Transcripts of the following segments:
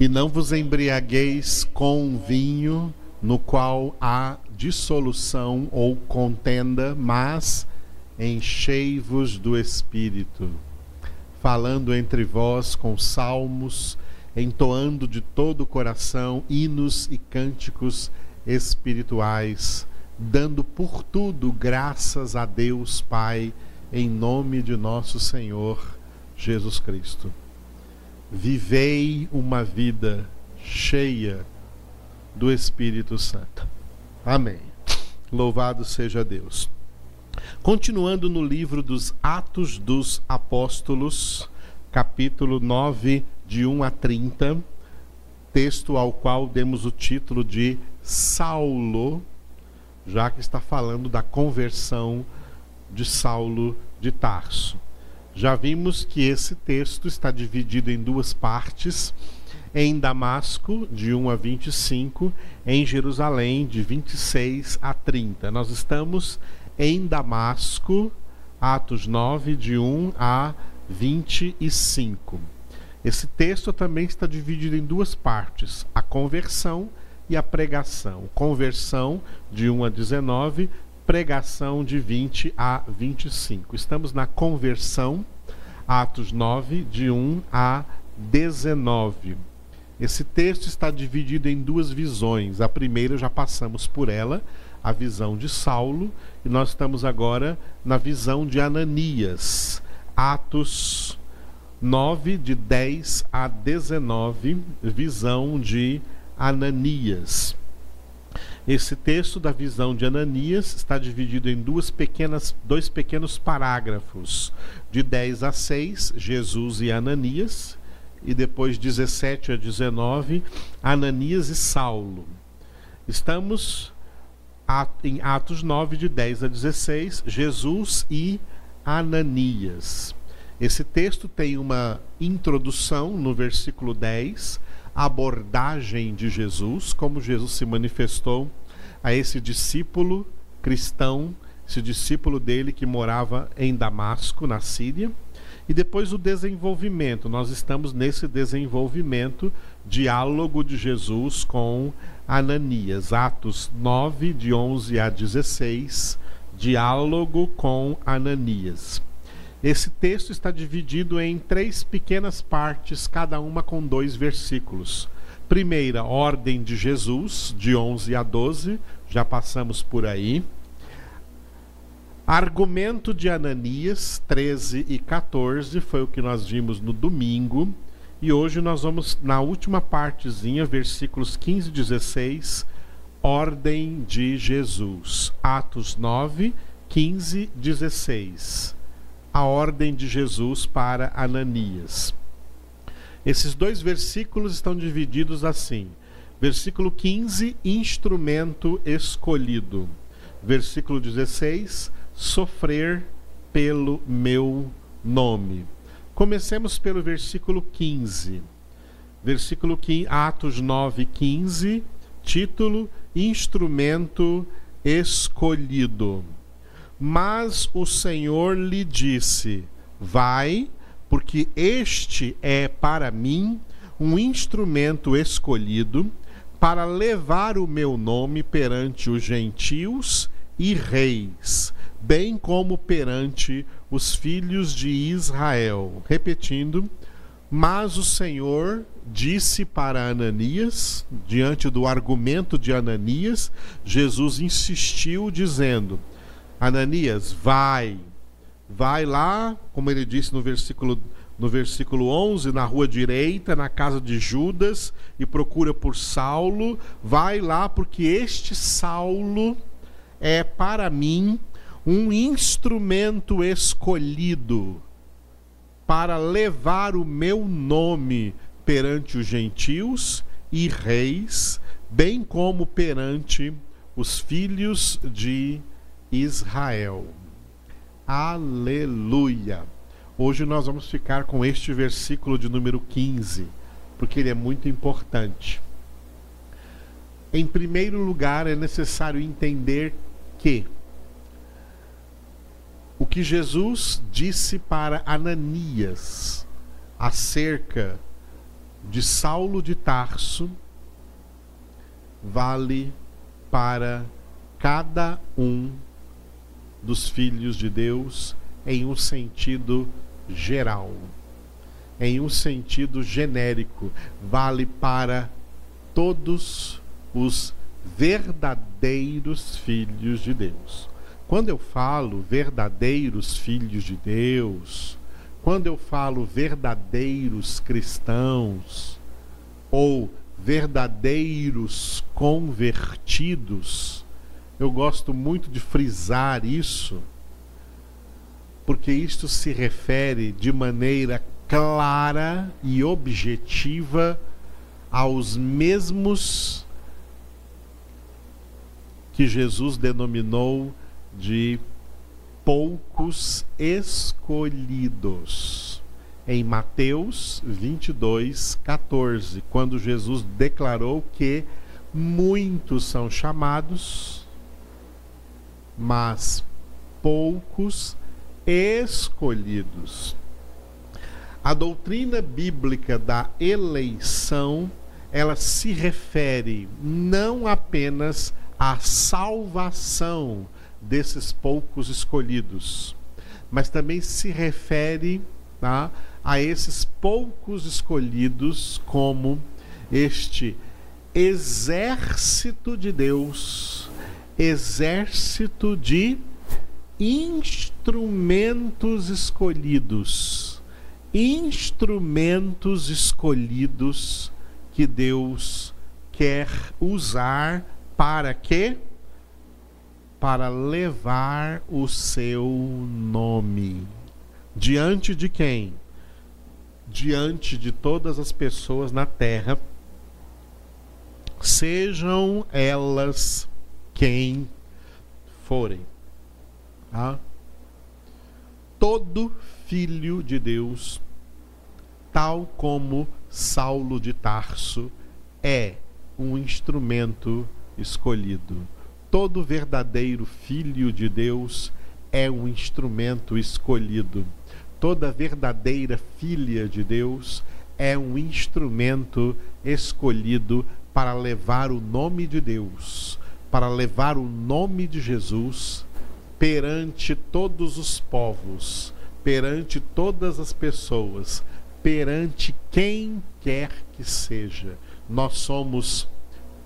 E não vos embriagueis com vinho, no qual há dissolução ou contenda, mas enchei-vos do Espírito, falando entre vós com salmos, entoando de todo o coração hinos e cânticos espirituais, dando por tudo graças a Deus Pai, em nome de nosso Senhor Jesus Cristo. Vivei uma vida cheia do Espírito Santo. Amém. Louvado seja Deus. Continuando no livro dos Atos dos Apóstolos, capítulo 9, de 1 a 30, texto ao qual demos o título de Saulo, já que está falando da conversão de Saulo de Tarso. Já vimos que esse texto está dividido em duas partes. Em Damasco, de 1 a 25, em Jerusalém, de 26 a 30. Nós estamos em Damasco, Atos 9, de 1 a 25. Esse texto também está dividido em duas partes: a conversão e a pregação. Conversão de 1 a 19, pregação de 20 a 25. Estamos na conversão, Atos 9, de 1 a 19. Esse texto está dividido em duas visões. A primeira já passamos por ela, a visão de Saulo, e nós estamos agora na visão de Ananias. Atos 9, de 10 a 19, visão de Ananias. Esse texto da visão de Ananias está dividido em duas pequenas, dois pequenos parágrafos, de 10 a 6, Jesus e Ananias, e depois 17 a 19, Ananias e Saulo. Estamos em Atos 9, de 10 a 16, Jesus e Ananias. Esse texto tem uma introdução no versículo 10, abordagem de Jesus, como Jesus se manifestou a esse discípulo cristão, esse discípulo dele que morava em Damasco, na Síria. E depois o desenvolvimento, nós estamos nesse desenvolvimento, diálogo de Jesus com Ananias, Atos 9, de 11 a 16, diálogo com Ananias. Esse texto está dividido em três pequenas partes, cada uma com dois versículos. Primeira, ordem de Jesus, de 11 a 12, já passamos por aí. Argumento de Ananias, 13 e 14, foi o que nós vimos no domingo. E hoje nós vamos na última partezinha, versículos 15 e 16, ordem de Jesus. Atos 9, 15, 16 a ordem de Jesus para Ananias. Esses dois versículos estão divididos assim. Versículo 15, instrumento escolhido. Versículo 16, sofrer pelo meu nome. Comecemos pelo versículo 15. Versículo 15, Atos 9, 15, título Instrumento escolhido. Mas o Senhor lhe disse: Vai, porque este é para mim um instrumento escolhido para levar o meu nome perante os gentios e reis, bem como perante os filhos de Israel. Repetindo, mas o Senhor disse para Ananias, diante do argumento de Ananias, Jesus insistiu, dizendo: Ananias, vai, vai lá, como ele disse no versículo no versículo 11, na rua direita, na casa de Judas, e procura por Saulo. Vai lá, porque este Saulo é para mim um instrumento escolhido para levar o meu nome perante os gentios e reis, bem como perante os filhos de Israel. Aleluia! Hoje nós vamos ficar com este versículo de número 15, porque ele é muito importante. Em primeiro lugar, é necessário entender que o que Jesus disse para Ananias acerca de Saulo de Tarso vale para cada um dos filhos de Deus em um sentido geral, em um sentido genérico, vale para todos os verdadeiros filhos de Deus. Quando eu falo verdadeiros filhos de Deus, quando eu falo verdadeiros cristãos ou verdadeiros convertidos, eu gosto muito de frisar isso, porque isto se refere de maneira clara e objetiva aos mesmos que Jesus denominou de poucos escolhidos. Em Mateus 22, 14, quando Jesus declarou que muitos são chamados, mas poucos escolhidos. A doutrina bíblica da eleição, ela se refere não apenas à salvação desses poucos escolhidos, mas também se refere tá, a esses poucos escolhidos como este exército de Deus, exército de instrumentos escolhidos, instrumentos escolhidos que Deus quer usar para quê? Para levar o seu nome. Diante de quem? Diante de todas as pessoas na terra sejam elas quem forem. Tá? Todo filho de Deus, tal como Saulo de Tarso, é um instrumento escolhido. Todo verdadeiro filho de Deus é um instrumento escolhido. Toda verdadeira filha de Deus é um instrumento escolhido para levar o nome de Deus, para levar o nome de Jesus perante todos os povos, perante todas as pessoas, perante quem quer que seja. Nós somos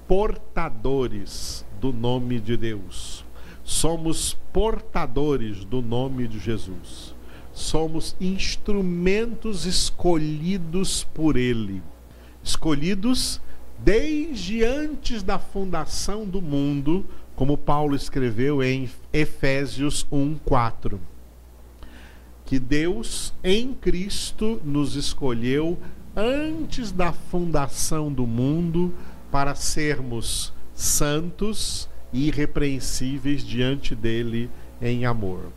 portadores do nome de Deus. Somos portadores do nome de Jesus. Somos instrumentos escolhidos por Ele. Escolhidos desde antes da fundação do mundo, como Paulo escreveu em Efésios 1:4. Que Deus em Cristo nos escolheu antes da fundação do mundo para sermos santos e irrepreensíveis diante dele em amor.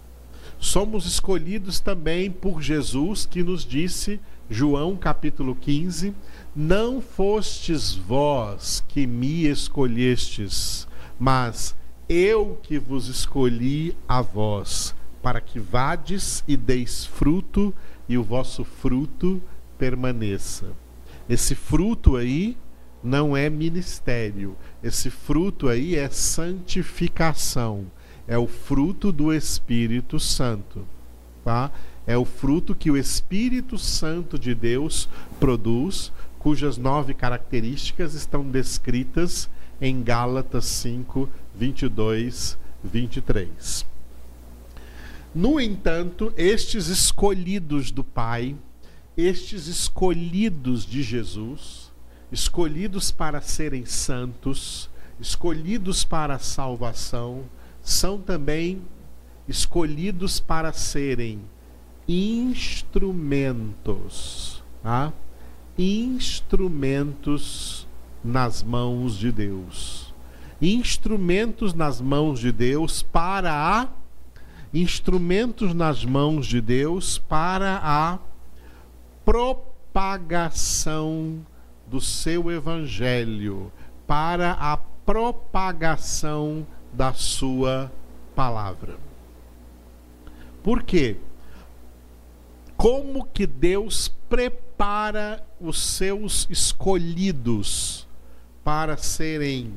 Somos escolhidos também por Jesus, que nos disse, João capítulo 15, não fostes vós que me escolhestes, mas eu que vos escolhi a vós, para que vades e deis fruto, e o vosso fruto permaneça. Esse fruto aí não é ministério, esse fruto aí é santificação, é o fruto do Espírito Santo, tá? É o fruto que o Espírito Santo de Deus produz cujas nove características estão descritas em Gálatas 5, 22, 23. No entanto, estes escolhidos do Pai, estes escolhidos de Jesus, escolhidos para serem santos, escolhidos para a salvação, são também escolhidos para serem instrumentos. Tá? Instrumentos nas mãos de Deus. Instrumentos nas mãos de Deus para a instrumentos nas mãos de Deus para a propagação do seu evangelho, para a propagação da sua palavra. Por quê? Como que Deus prepara prepara os seus escolhidos para serem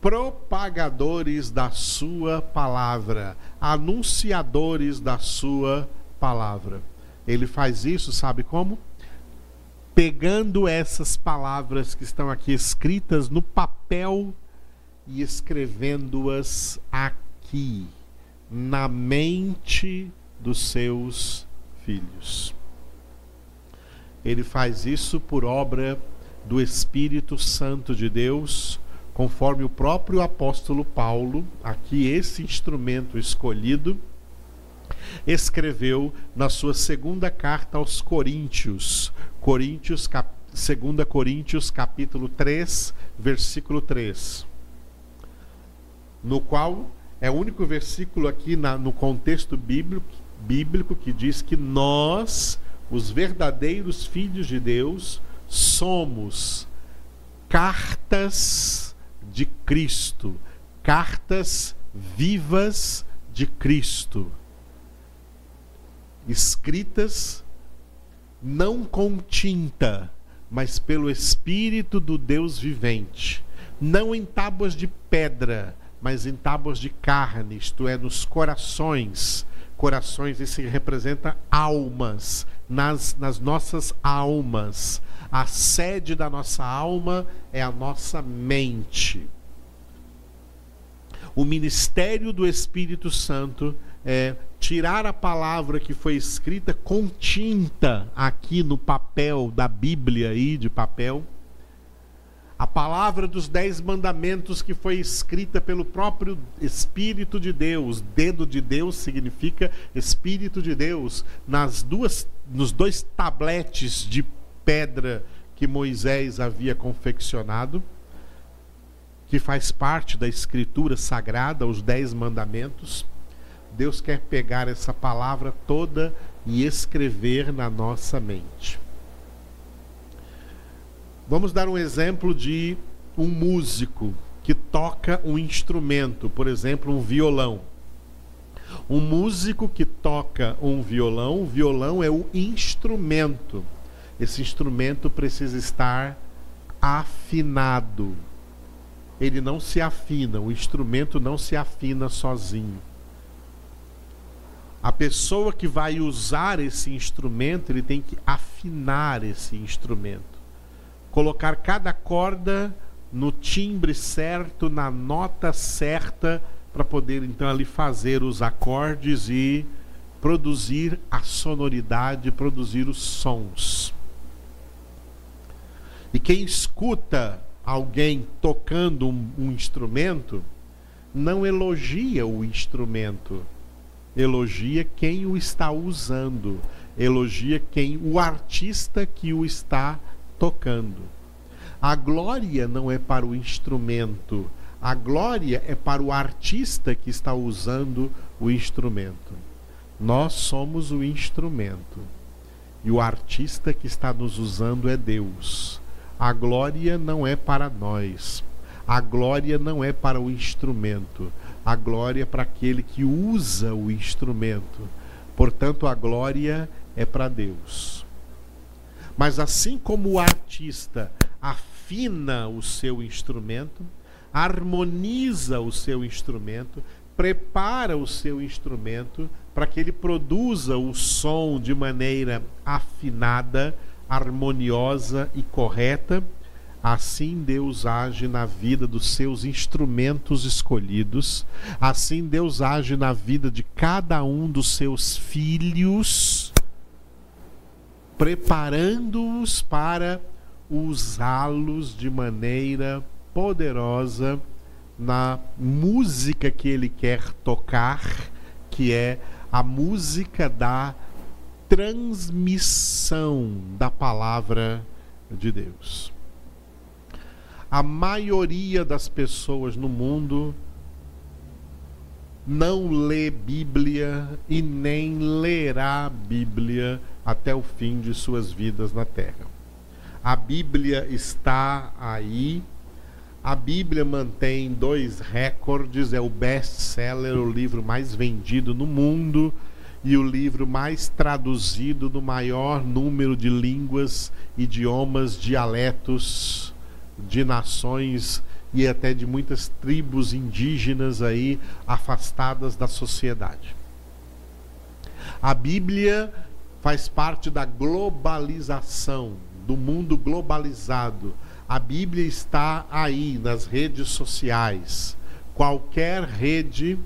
propagadores da sua palavra, anunciadores da sua palavra. Ele faz isso, sabe como? Pegando essas palavras que estão aqui escritas no papel e escrevendo-as aqui, na mente dos seus filhos. Ele faz isso por obra do Espírito Santo de Deus conforme o próprio apóstolo Paulo, aqui esse instrumento escolhido, escreveu na sua segunda carta aos Coríntios, Coríntios cap, 2 Coríntios capítulo 3, versículo 3. No qual é o único versículo aqui na, no contexto bíblico, bíblico que diz que nós, os verdadeiros filhos de Deus, somos cartas de Cristo, cartas vivas de Cristo, escritas não com tinta, mas pelo Espírito do Deus vivente, não em tábuas de pedra, mas em tábuas de carne, isto é, nos corações. Corações, isso representa almas, nas, nas nossas almas. A sede da nossa alma é a nossa mente. O ministério do Espírito Santo é tirar a palavra que foi escrita com tinta aqui no papel da Bíblia aí de papel. A palavra dos dez mandamentos que foi escrita pelo próprio Espírito de Deus, dedo de Deus significa Espírito de Deus, nas duas, nos dois tabletes de pedra que Moisés havia confeccionado, que faz parte da escritura sagrada, os Dez Mandamentos. Deus quer pegar essa palavra toda e escrever na nossa mente. Vamos dar um exemplo de um músico que toca um instrumento, por exemplo, um violão. Um músico que toca um violão, o violão é o instrumento esse instrumento precisa estar afinado. Ele não se afina, o instrumento não se afina sozinho. A pessoa que vai usar esse instrumento, ele tem que afinar esse instrumento. Colocar cada corda no timbre certo, na nota certa, para poder então ali fazer os acordes e produzir a sonoridade, produzir os sons. E quem escuta alguém tocando um, um instrumento não elogia o instrumento, elogia quem o está usando, elogia quem o artista que o está tocando. A glória não é para o instrumento, a glória é para o artista que está usando o instrumento. Nós somos o instrumento. E o artista que está nos usando é Deus. A glória não é para nós. A glória não é para o instrumento. A glória é para aquele que usa o instrumento. Portanto, a glória é para Deus. Mas assim como o artista afina o seu instrumento, harmoniza o seu instrumento, prepara o seu instrumento para que ele produza o som de maneira afinada, harmoniosa e correta, assim Deus age na vida dos seus instrumentos escolhidos, assim Deus age na vida de cada um dos seus filhos, preparando-os para usá-los de maneira poderosa na música que ele quer tocar, que é a música da transmissão da palavra de Deus. A maioria das pessoas no mundo não lê Bíblia e nem lerá Bíblia até o fim de suas vidas na terra. A Bíblia está aí. A Bíblia mantém dois recordes, é o best-seller, o livro mais vendido no mundo e o livro mais traduzido no maior número de línguas, idiomas, dialetos de nações e até de muitas tribos indígenas aí afastadas da sociedade. A Bíblia faz parte da globalização, do mundo globalizado. A Bíblia está aí nas redes sociais. Qualquer rede,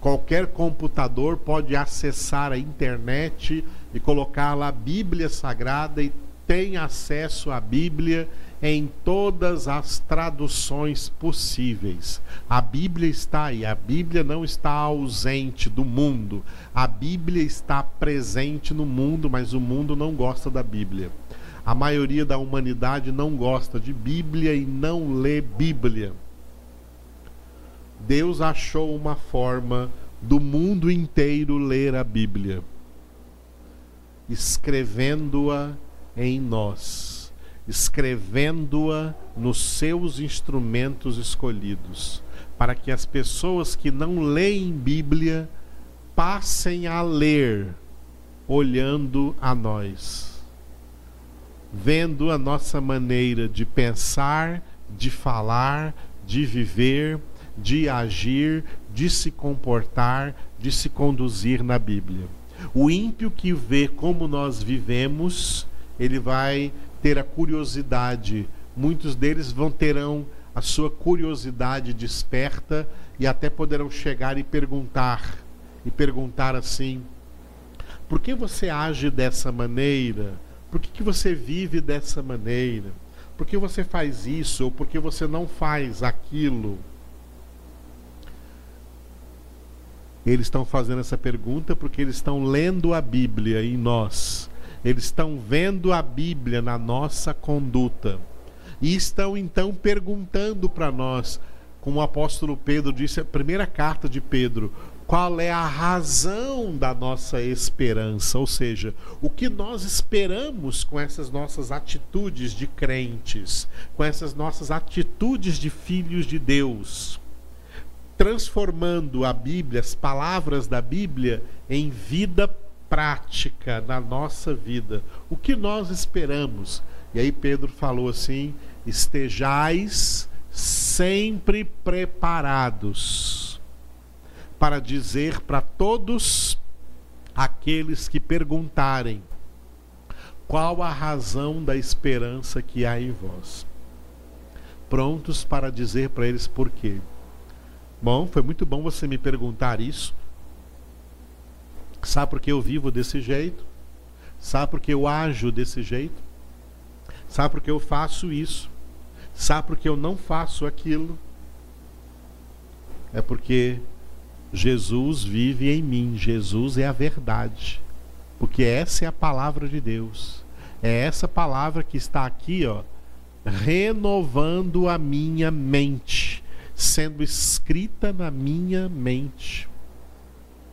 qualquer computador pode acessar a internet e colocar lá a Bíblia Sagrada e tem acesso à Bíblia em todas as traduções possíveis. A Bíblia está aí, a Bíblia não está ausente do mundo. A Bíblia está presente no mundo, mas o mundo não gosta da Bíblia. A maioria da humanidade não gosta de Bíblia e não lê Bíblia. Deus achou uma forma do mundo inteiro ler a Bíblia, escrevendo-a em nós escrevendo-a nos seus instrumentos escolhidos, para que as pessoas que não leem Bíblia passem a ler, olhando a nós, vendo a nossa maneira de pensar, de falar, de viver, de agir, de se comportar, de se conduzir na Bíblia. O ímpio que vê como nós vivemos, ele vai ter a curiosidade. Muitos deles vão terão a sua curiosidade desperta e até poderão chegar e perguntar e perguntar assim: por que você age dessa maneira? Por que, que você vive dessa maneira? Por que você faz isso ou por que você não faz aquilo? Eles estão fazendo essa pergunta porque eles estão lendo a Bíblia em nós eles estão vendo a Bíblia na nossa conduta. E estão então perguntando para nós, como o apóstolo Pedro disse, a primeira carta de Pedro, qual é a razão da nossa esperança, ou seja, o que nós esperamos com essas nossas atitudes de crentes, com essas nossas atitudes de filhos de Deus, transformando a Bíblia, as palavras da Bíblia, em vida prática na nossa vida. O que nós esperamos? E aí Pedro falou assim: estejais sempre preparados para dizer para todos aqueles que perguntarem qual a razão da esperança que há em vós. Prontos para dizer para eles por quê. Bom, foi muito bom você me perguntar isso. Sabe por que eu vivo desse jeito? Sabe por que eu ajo desse jeito? Sabe por que eu faço isso? Sabe por que eu não faço aquilo? É porque Jesus vive em mim, Jesus é a verdade. Porque essa é a palavra de Deus. É essa palavra que está aqui, ó, renovando a minha mente, sendo escrita na minha mente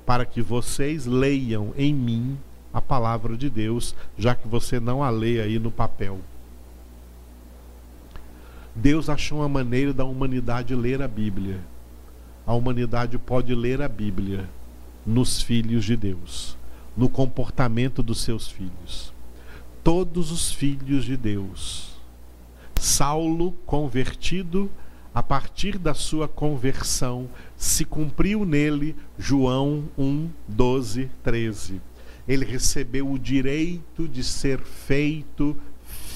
para que vocês leiam em mim a palavra de Deus, já que você não a lê aí no papel. Deus achou uma maneira da humanidade ler a Bíblia. A humanidade pode ler a Bíblia nos filhos de Deus, no comportamento dos seus filhos. Todos os filhos de Deus. Saulo, convertido, a partir da sua conversão, se cumpriu nele João 1, 12, 13. Ele recebeu o direito de ser feito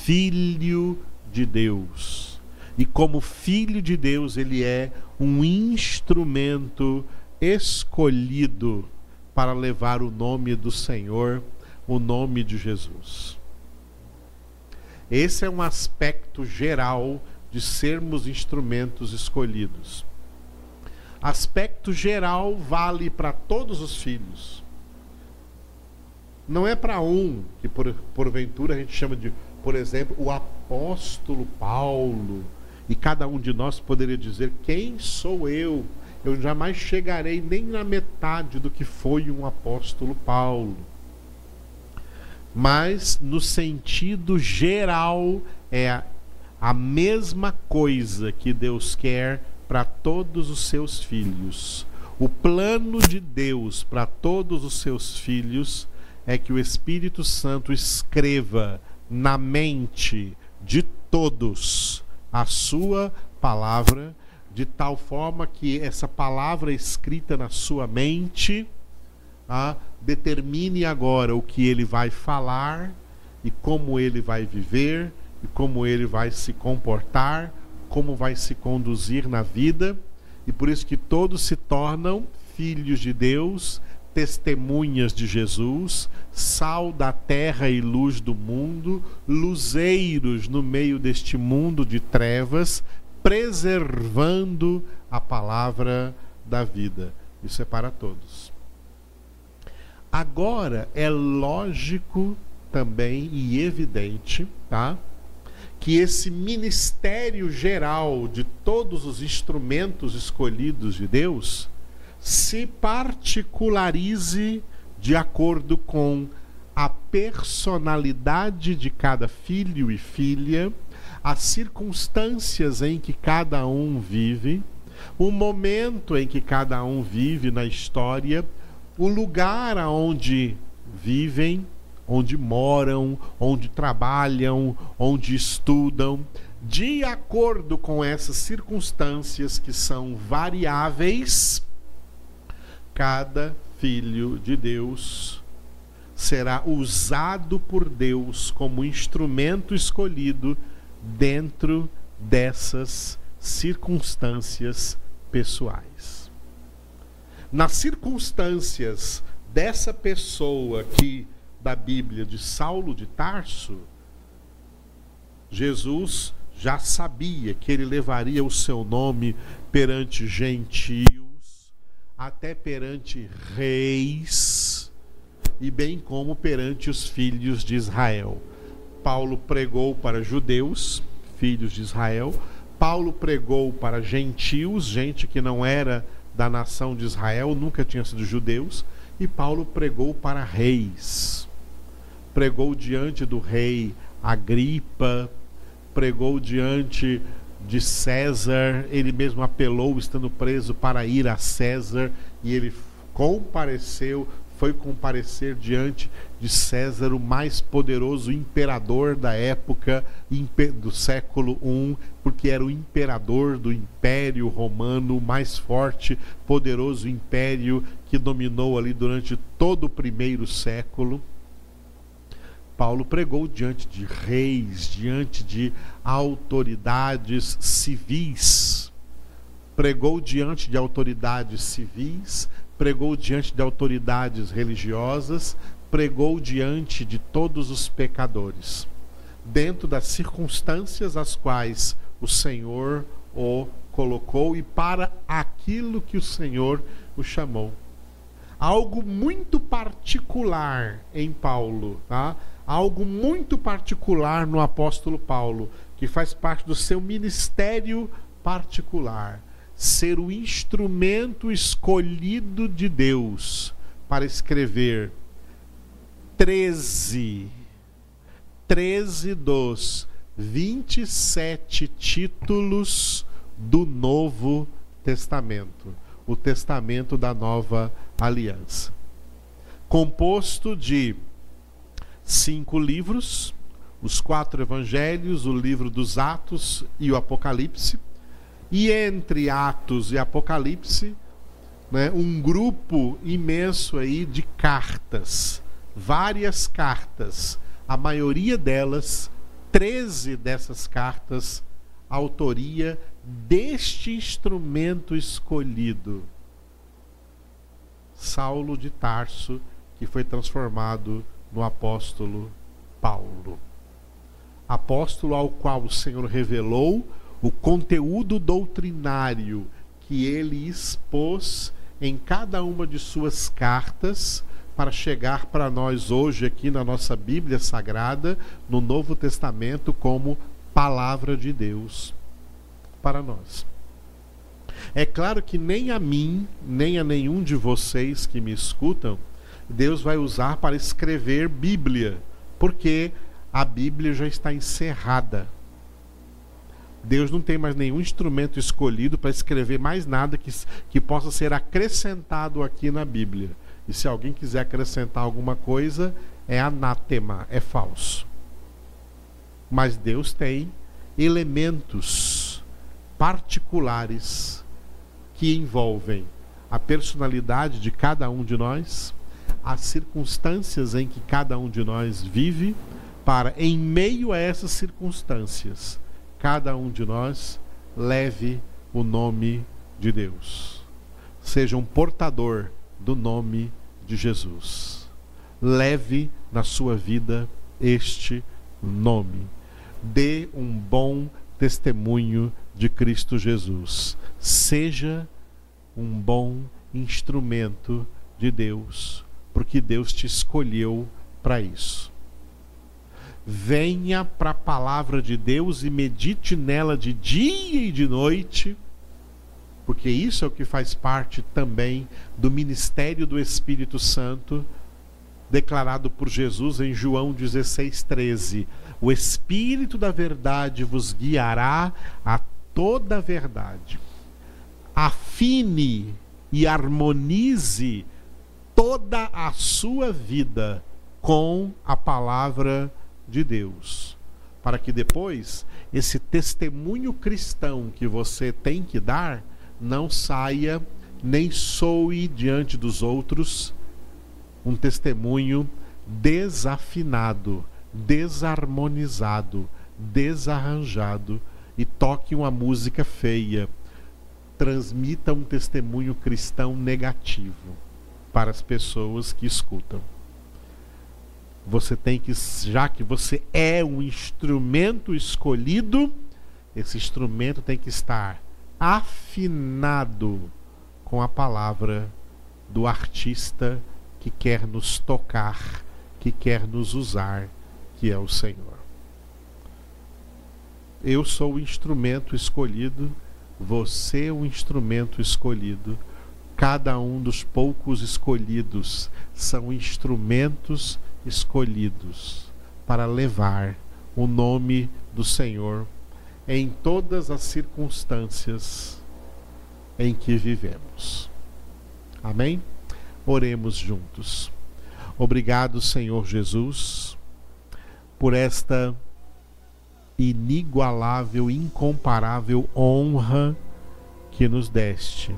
filho de Deus. E como filho de Deus, ele é um instrumento escolhido para levar o nome do Senhor, o nome de Jesus. Esse é um aspecto geral de sermos instrumentos escolhidos. Aspecto geral vale para todos os filhos. Não é para um, que por, porventura a gente chama de, por exemplo, o apóstolo Paulo. E cada um de nós poderia dizer: Quem sou eu? Eu jamais chegarei nem na metade do que foi um apóstolo Paulo. Mas, no sentido geral, é a mesma coisa que Deus quer para todos os seus filhos. O plano de Deus para todos os seus filhos é que o Espírito Santo escreva na mente de todos a sua palavra, de tal forma que essa palavra escrita na sua mente ah, determine agora o que ele vai falar e como ele vai viver e como ele vai se comportar, como vai se conduzir na vida, e por isso que todos se tornam filhos de Deus, testemunhas de Jesus, sal da terra e luz do mundo, luzeiros no meio deste mundo de trevas, preservando a palavra da vida. Isso é para todos. Agora é lógico também e evidente, tá? Que esse ministério geral de todos os instrumentos escolhidos de Deus se particularize de acordo com a personalidade de cada filho e filha, as circunstâncias em que cada um vive, o momento em que cada um vive na história, o lugar aonde vivem, onde moram, onde trabalham, onde estudam, de acordo com essas circunstâncias que são variáveis, cada filho de Deus será usado por Deus como instrumento escolhido dentro dessas circunstâncias pessoais. Nas circunstâncias dessa pessoa que da Bíblia de Saulo de Tarso, Jesus já sabia que ele levaria o seu nome perante gentios, até perante reis e bem como perante os filhos de Israel. Paulo pregou para judeus, filhos de Israel, Paulo pregou para gentios, gente que não era da nação de Israel, nunca tinha sido judeus, e Paulo pregou para reis pregou diante do rei Agripa, pregou diante de César, ele mesmo apelou, estando preso, para ir a César, e ele compareceu, foi comparecer diante de César, o mais poderoso imperador da época do século I, porque era o imperador do Império Romano, o mais forte, poderoso império que dominou ali durante todo o primeiro século. Paulo pregou diante de reis, diante de autoridades civis. Pregou diante de autoridades civis, pregou diante de autoridades religiosas, pregou diante de todos os pecadores, dentro das circunstâncias às quais o Senhor o colocou e para aquilo que o Senhor o chamou. Algo muito particular em Paulo, tá? Algo muito particular no apóstolo Paulo, que faz parte do seu ministério particular, ser o instrumento escolhido de Deus para escrever. 13 13 dos 27 títulos do Novo Testamento, o Testamento da Nova Aliança. Composto de cinco livros, os quatro evangelhos, o livro dos Atos e o Apocalipse. E entre Atos e Apocalipse, né, um grupo imenso aí de cartas, várias cartas, a maioria delas, 13 dessas cartas, autoria deste instrumento escolhido, Saulo de Tarso, que foi transformado no apóstolo Paulo. Apóstolo ao qual o Senhor revelou o conteúdo doutrinário que ele expôs em cada uma de suas cartas para chegar para nós hoje aqui na nossa Bíblia Sagrada, no Novo Testamento, como palavra de Deus para nós. É claro que nem a mim, nem a nenhum de vocês que me escutam, Deus vai usar para escrever Bíblia, porque a Bíblia já está encerrada. Deus não tem mais nenhum instrumento escolhido para escrever mais nada que, que possa ser acrescentado aqui na Bíblia. E se alguém quiser acrescentar alguma coisa, é anátema, é falso. Mas Deus tem elementos particulares que envolvem a personalidade de cada um de nós, as circunstâncias em que cada um de nós vive, para, em meio a essas circunstâncias, cada um de nós leve o nome de Deus. Seja um portador do nome de Jesus. Leve na sua vida este nome. Dê um bom testemunho de Cristo Jesus. Seja um bom instrumento de Deus, porque Deus te escolheu para isso venha para a palavra de Deus e medite nela de dia e de noite, porque isso é o que faz parte também do ministério do Espírito Santo, declarado por Jesus em João 16,13. O Espírito da Verdade vos guiará a toda a verdade. Afine e harmonize toda a sua vida com a palavra de Deus, para que depois esse testemunho cristão que você tem que dar não saia nem soe diante dos outros um testemunho desafinado, desarmonizado, desarranjado e toque uma música feia, transmita um testemunho cristão negativo para as pessoas que escutam você tem que, já que você é um instrumento escolhido, esse instrumento tem que estar afinado com a palavra do artista que quer nos tocar, que quer nos usar, que é o Senhor. Eu sou o instrumento escolhido, você é o instrumento escolhido. Cada um dos poucos escolhidos são instrumentos escolhidos para levar o nome do Senhor em todas as circunstâncias em que vivemos. Amém? Oremos juntos. Obrigado, Senhor Jesus, por esta inigualável, incomparável honra que nos deste,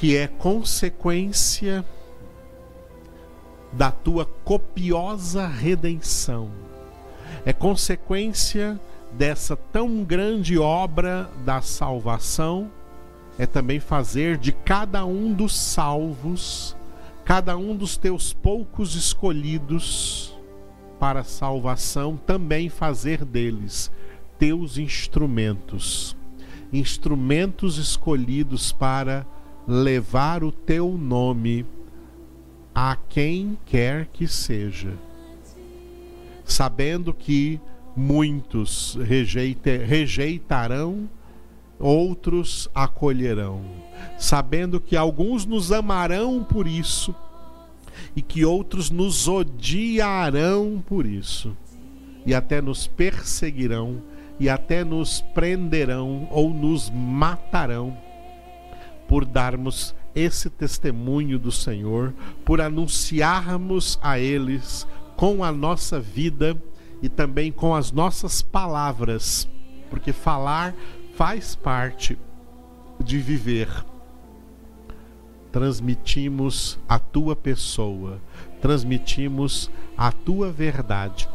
que é consequência da tua copiosa redenção. É consequência dessa tão grande obra da salvação, é também fazer de cada um dos salvos, cada um dos teus poucos escolhidos para a salvação, também fazer deles teus instrumentos, instrumentos escolhidos para levar o teu nome a quem quer que seja, sabendo que muitos rejeite, rejeitarão, outros acolherão, sabendo que alguns nos amarão por isso e que outros nos odiarão por isso, e até nos perseguirão, e até nos prenderão ou nos matarão por darmos esse testemunho do Senhor, por anunciarmos a eles com a nossa vida e também com as nossas palavras, porque falar faz parte de viver. Transmitimos a tua pessoa, transmitimos a tua verdade,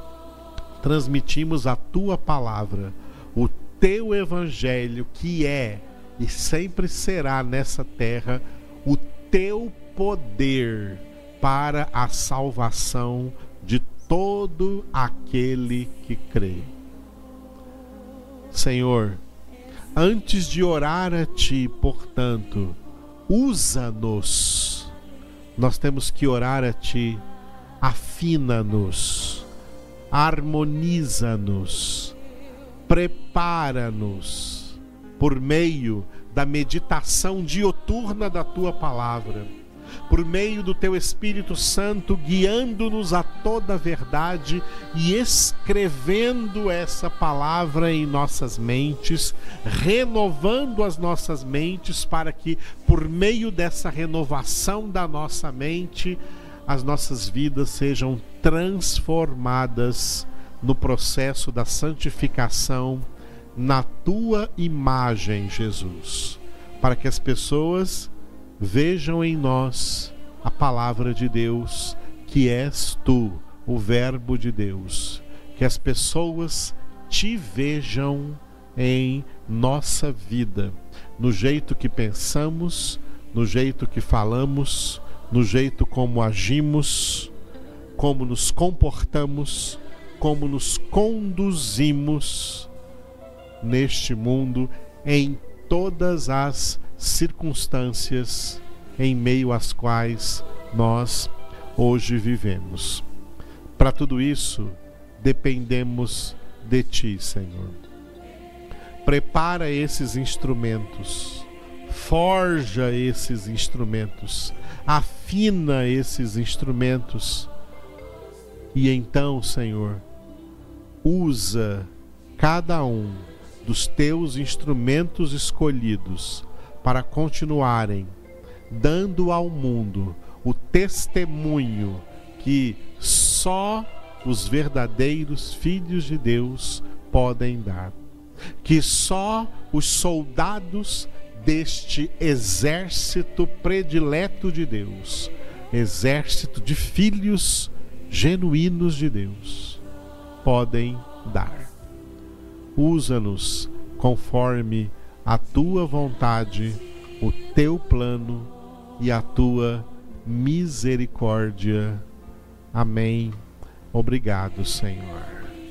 transmitimos a tua palavra, o teu evangelho que é e sempre será nessa terra o teu poder para a salvação de todo aquele que crê. Senhor, antes de orar a Ti, portanto, usa-nos. Nós temos que orar a Ti, afina-nos, harmoniza-nos, prepara-nos por meio da meditação dioturna da tua palavra, por meio do teu Espírito Santo, guiando-nos a toda a verdade e escrevendo essa palavra em nossas mentes, renovando as nossas mentes para que, por meio dessa renovação da nossa mente, as nossas vidas sejam transformadas no processo da santificação na tua imagem, Jesus, para que as pessoas vejam em nós a palavra de Deus, que és tu, o Verbo de Deus, que as pessoas te vejam em nossa vida, no jeito que pensamos, no jeito que falamos, no jeito como agimos, como nos comportamos, como nos conduzimos neste mundo em todas as circunstâncias em meio às quais nós hoje vivemos. Para tudo isso, dependemos de Ti, Senhor. Prepara esses instrumentos, forja esses instrumentos, afina esses instrumentos, e então, Senhor, usa cada um dos teus instrumentos escolhidos para continuarem dando ao mundo o testemunho que só os verdadeiros filhos de Deus podem dar. Que só os soldados deste exército predileto de Deus, exército de filhos genuínos de Deus, podem dar usa-nos conforme a tua vontade, o teu plano e a tua misericórdia. Amém. Obrigado, Senhor.